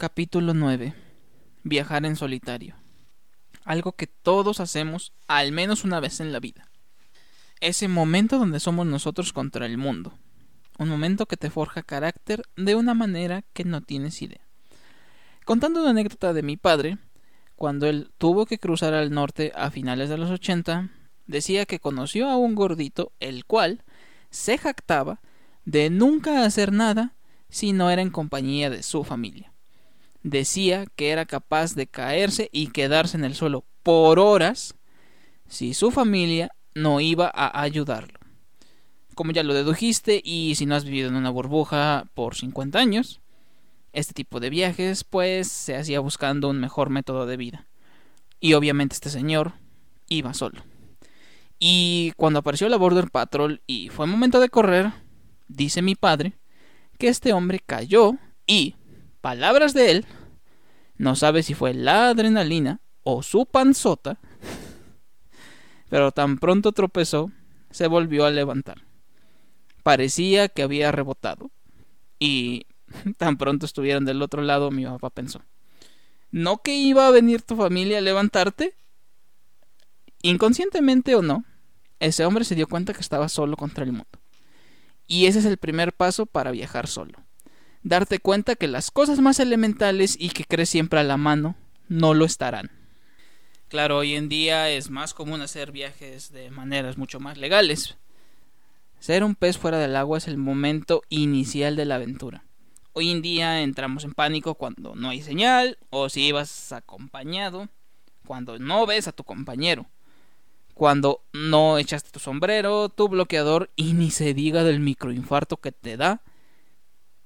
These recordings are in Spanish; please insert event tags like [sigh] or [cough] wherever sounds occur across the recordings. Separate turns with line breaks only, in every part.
Capítulo 9. Viajar en solitario. Algo que todos hacemos al menos una vez en la vida. Ese momento donde somos nosotros contra el mundo. Un momento que te forja carácter de una manera que no tienes idea. Contando una anécdota de mi padre, cuando él tuvo que cruzar al norte a finales de los 80, decía que conoció a un gordito, el cual se jactaba de nunca hacer nada si no era en compañía de su familia decía que era capaz de caerse y quedarse en el suelo por horas si su familia no iba a ayudarlo. Como ya lo dedujiste y si no has vivido en una burbuja por 50 años, este tipo de viajes pues se hacía buscando un mejor método de vida. Y obviamente este señor iba solo. Y cuando apareció la Border Patrol y fue momento de correr, dice mi padre que este hombre cayó y, palabras de él, no sabe si fue la adrenalina o su panzota, pero tan pronto tropezó, se volvió a levantar. Parecía que había rebotado. Y [laughs] tan pronto estuvieron del otro lado, mi papá pensó. ¿No que iba a venir tu familia a levantarte? Inconscientemente o no, ese hombre se dio cuenta que estaba solo contra el mundo. Y ese es el primer paso para viajar solo darte cuenta que las cosas más elementales y que crees siempre a la mano no lo estarán. Claro, hoy en día es más común hacer viajes de maneras mucho más legales. Ser un pez fuera del agua es el momento inicial de la aventura. Hoy en día entramos en pánico cuando no hay señal o si ibas acompañado, cuando no ves a tu compañero, cuando no echaste tu sombrero, tu bloqueador y ni se diga del microinfarto que te da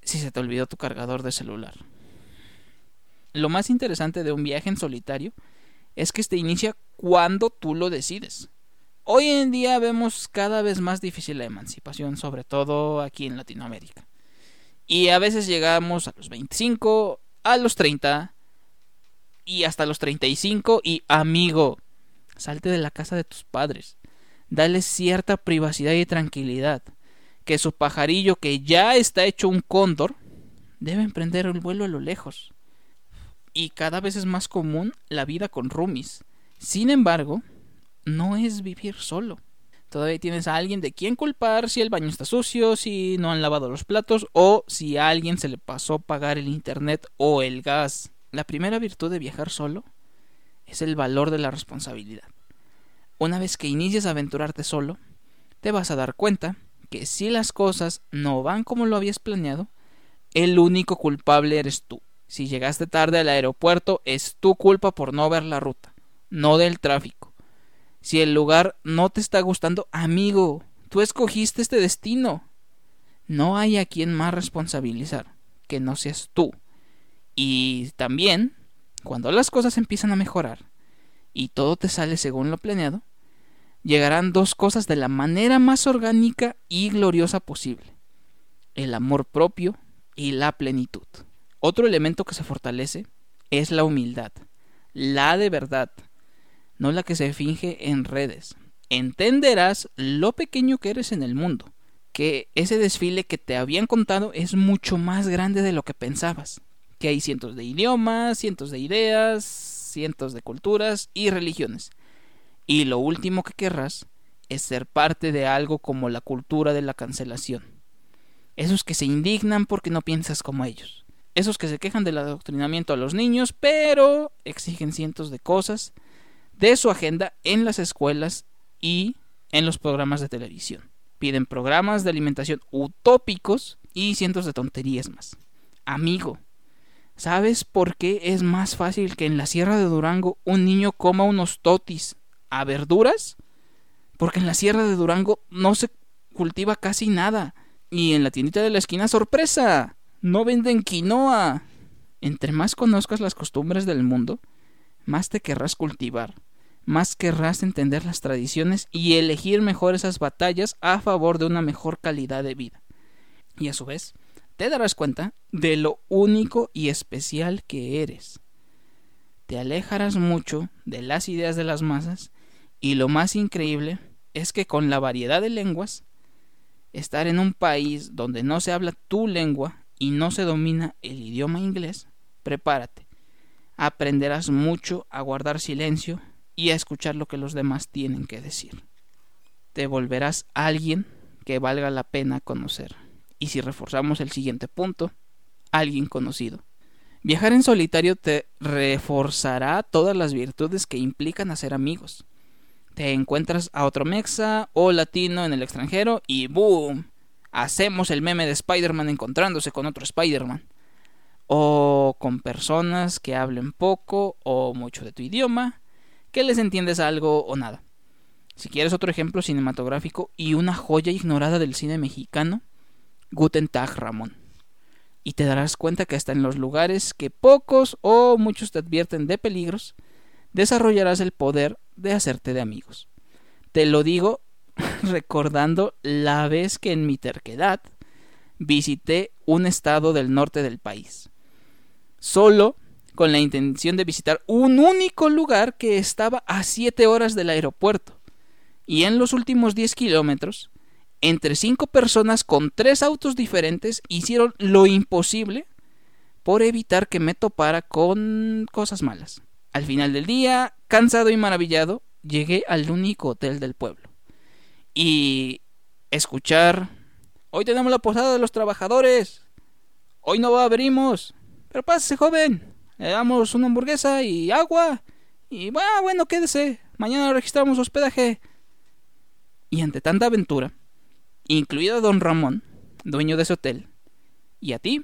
si se te olvidó tu cargador de celular. Lo más interesante de un viaje en solitario es que este inicia cuando tú lo decides. Hoy en día vemos cada vez más difícil la emancipación, sobre todo aquí en Latinoamérica. Y a veces llegamos a los 25, a los 30 y hasta los 35 y amigo, salte de la casa de tus padres. Dale cierta privacidad y tranquilidad que su pajarillo, que ya está hecho un cóndor, debe emprender el vuelo a lo lejos. Y cada vez es más común la vida con roomies. Sin embargo, no es vivir solo. Todavía tienes a alguien de quien culpar si el baño está sucio, si no han lavado los platos o si a alguien se le pasó pagar el internet o el gas. La primera virtud de viajar solo es el valor de la responsabilidad. Una vez que inicies a aventurarte solo, te vas a dar cuenta que si las cosas no van como lo habías planeado, el único culpable eres tú. Si llegaste tarde al aeropuerto, es tu culpa por no ver la ruta, no del tráfico. Si el lugar no te está gustando, amigo, tú escogiste este destino. No hay a quien más responsabilizar que no seas tú. Y también, cuando las cosas empiezan a mejorar y todo te sale según lo planeado, llegarán dos cosas de la manera más orgánica y gloriosa posible. El amor propio y la plenitud. Otro elemento que se fortalece es la humildad, la de verdad, no la que se finge en redes. Entenderás lo pequeño que eres en el mundo, que ese desfile que te habían contado es mucho más grande de lo que pensabas, que hay cientos de idiomas, cientos de ideas, cientos de culturas y religiones y lo último que querrás es ser parte de algo como la cultura de la cancelación. Esos que se indignan porque no piensas como ellos. Esos que se quejan del adoctrinamiento a los niños, pero exigen cientos de cosas de su agenda en las escuelas y en los programas de televisión. Piden programas de alimentación utópicos y cientos de tonterías más. Amigo, ¿sabes por qué es más fácil que en la Sierra de Durango un niño coma unos totis a verduras, porque en la sierra de Durango no se cultiva casi nada. Y en la tiendita de la esquina, sorpresa, no venden quinoa. Entre más conozcas las costumbres del mundo, más te querrás cultivar, más querrás entender las tradiciones y elegir mejor esas batallas a favor de una mejor calidad de vida. Y a su vez, te darás cuenta de lo único y especial que eres. Te alejarás mucho de las ideas de las masas y lo más increíble es que con la variedad de lenguas, estar en un país donde no se habla tu lengua y no se domina el idioma inglés prepárate. Aprenderás mucho a guardar silencio y a escuchar lo que los demás tienen que decir. Te volverás alguien que valga la pena conocer. Y si reforzamos el siguiente punto, alguien conocido. Viajar en solitario te reforzará todas las virtudes que implican hacer amigos. Te encuentras a otro mexa o latino en el extranjero y ¡boom! Hacemos el meme de Spider-Man encontrándose con otro Spider-Man. O con personas que hablen poco o mucho de tu idioma, que les entiendes algo o nada. Si quieres otro ejemplo cinematográfico y una joya ignorada del cine mexicano, Guten Tag Ramón. Y te darás cuenta que hasta en los lugares que pocos o muchos te advierten de peligros, desarrollarás el poder de hacerte de amigos. Te lo digo [laughs] recordando la vez que en mi terquedad visité un estado del norte del país. Solo con la intención de visitar un único lugar que estaba a siete horas del aeropuerto. Y en los últimos 10 kilómetros, entre cinco personas con tres autos diferentes hicieron lo imposible por evitar que me topara con cosas malas. Al final del día, cansado y maravillado, llegué al único hotel del pueblo. Y escuchar, hoy tenemos la posada de los trabajadores, hoy no abrimos, pero pásese joven, le damos una hamburguesa y agua, y bueno, bueno, quédese, mañana registramos hospedaje. Y ante tanta aventura, incluido a don Ramón, dueño de ese hotel, y a ti,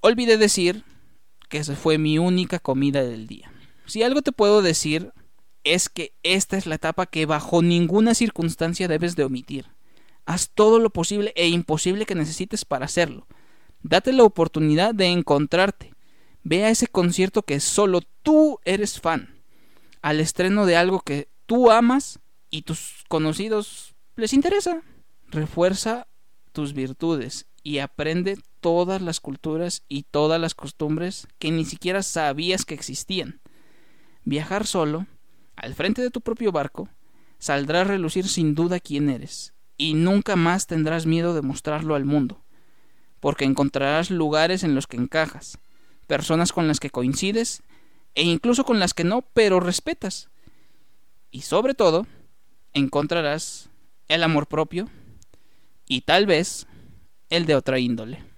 olvidé decir que esa fue mi única comida del día. Si algo te puedo decir es que esta es la etapa que bajo ninguna circunstancia debes de omitir. Haz todo lo posible e imposible que necesites para hacerlo. Date la oportunidad de encontrarte. Ve a ese concierto que solo tú eres fan. Al estreno de algo que tú amas y tus conocidos les interesa refuerza tus virtudes y aprende todas las culturas y todas las costumbres que ni siquiera sabías que existían. Viajar solo, al frente de tu propio barco, saldrá a relucir sin duda quién eres, y nunca más tendrás miedo de mostrarlo al mundo, porque encontrarás lugares en los que encajas, personas con las que coincides, e incluso con las que no, pero respetas. Y sobre todo, encontrarás el amor propio, y tal vez el de otra índole.